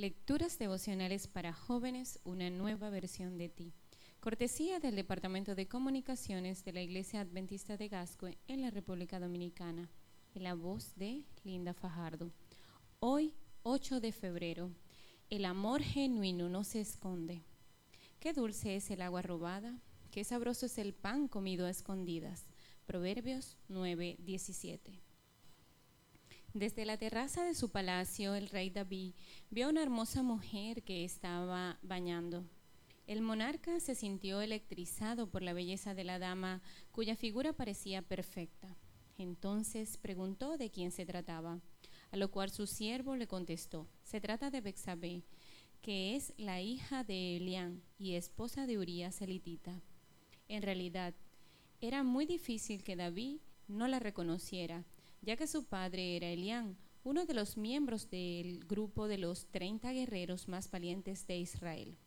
Lecturas devocionales para jóvenes, una nueva versión de ti. Cortesía del Departamento de Comunicaciones de la Iglesia Adventista de Gascue en la República Dominicana, en la voz de Linda Fajardo. Hoy, 8 de febrero, el amor genuino no se esconde. Qué dulce es el agua robada, qué sabroso es el pan comido a escondidas. Proverbios 9, 17. Desde la terraza de su palacio, el rey David vio a una hermosa mujer que estaba bañando. El monarca se sintió electrizado por la belleza de la dama, cuya figura parecía perfecta. Entonces preguntó de quién se trataba, a lo cual su siervo le contestó: Se trata de Bexabé, que es la hija de Elián y esposa de Urías elitita. En realidad, era muy difícil que David no la reconociera ya que su padre era Elián, uno de los miembros del grupo de los 30 guerreros más valientes de Israel.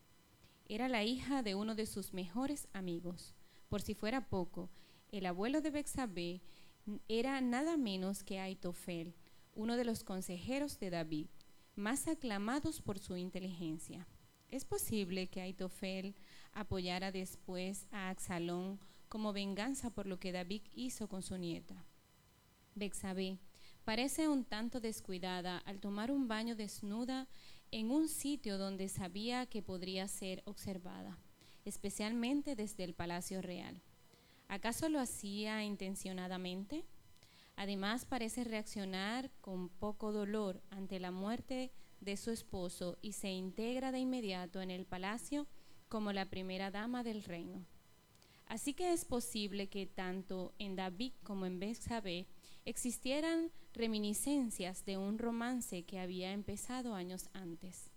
Era la hija de uno de sus mejores amigos. Por si fuera poco, el abuelo de Bexabé era nada menos que Aitofel, uno de los consejeros de David, más aclamados por su inteligencia. Es posible que Aitofel apoyara después a Axalón como venganza por lo que David hizo con su nieta. Bexabé parece un tanto descuidada al tomar un baño desnuda en un sitio donde sabía que podría ser observada, especialmente desde el Palacio Real. ¿Acaso lo hacía intencionadamente? Además parece reaccionar con poco dolor ante la muerte de su esposo y se integra de inmediato en el palacio como la primera dama del reino. Así que es posible que tanto en David como en Bexabé existieran reminiscencias de un romance que había empezado años antes.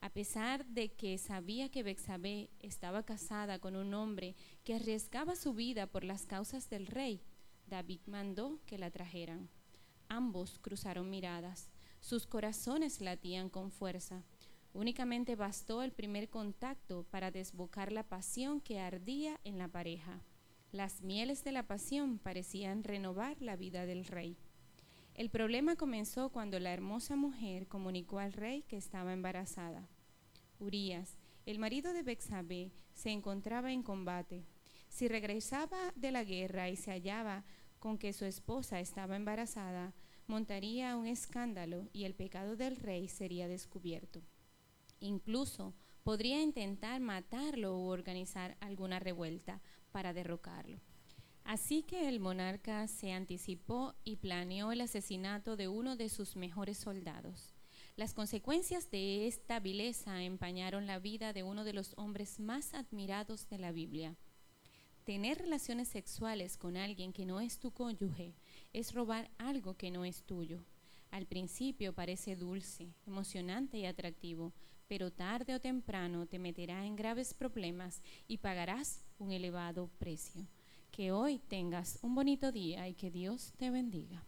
A pesar de que sabía que Bexabé estaba casada con un hombre que arriesgaba su vida por las causas del rey, David mandó que la trajeran. Ambos cruzaron miradas, sus corazones latían con fuerza. Únicamente bastó el primer contacto para desbocar la pasión que ardía en la pareja. Las mieles de la pasión parecían renovar la vida del rey. El problema comenzó cuando la hermosa mujer comunicó al rey que estaba embarazada. Urías, el marido de Bexabé, se encontraba en combate. Si regresaba de la guerra y se hallaba con que su esposa estaba embarazada, montaría un escándalo y el pecado del rey sería descubierto. Incluso podría intentar matarlo o organizar alguna revuelta para derrocarlo. Así que el monarca se anticipó y planeó el asesinato de uno de sus mejores soldados. Las consecuencias de esta vileza empañaron la vida de uno de los hombres más admirados de la Biblia. Tener relaciones sexuales con alguien que no es tu cónyuge es robar algo que no es tuyo. Al principio parece dulce, emocionante y atractivo, pero tarde o temprano te meterá en graves problemas y pagarás un elevado precio. Que hoy tengas un bonito día y que Dios te bendiga.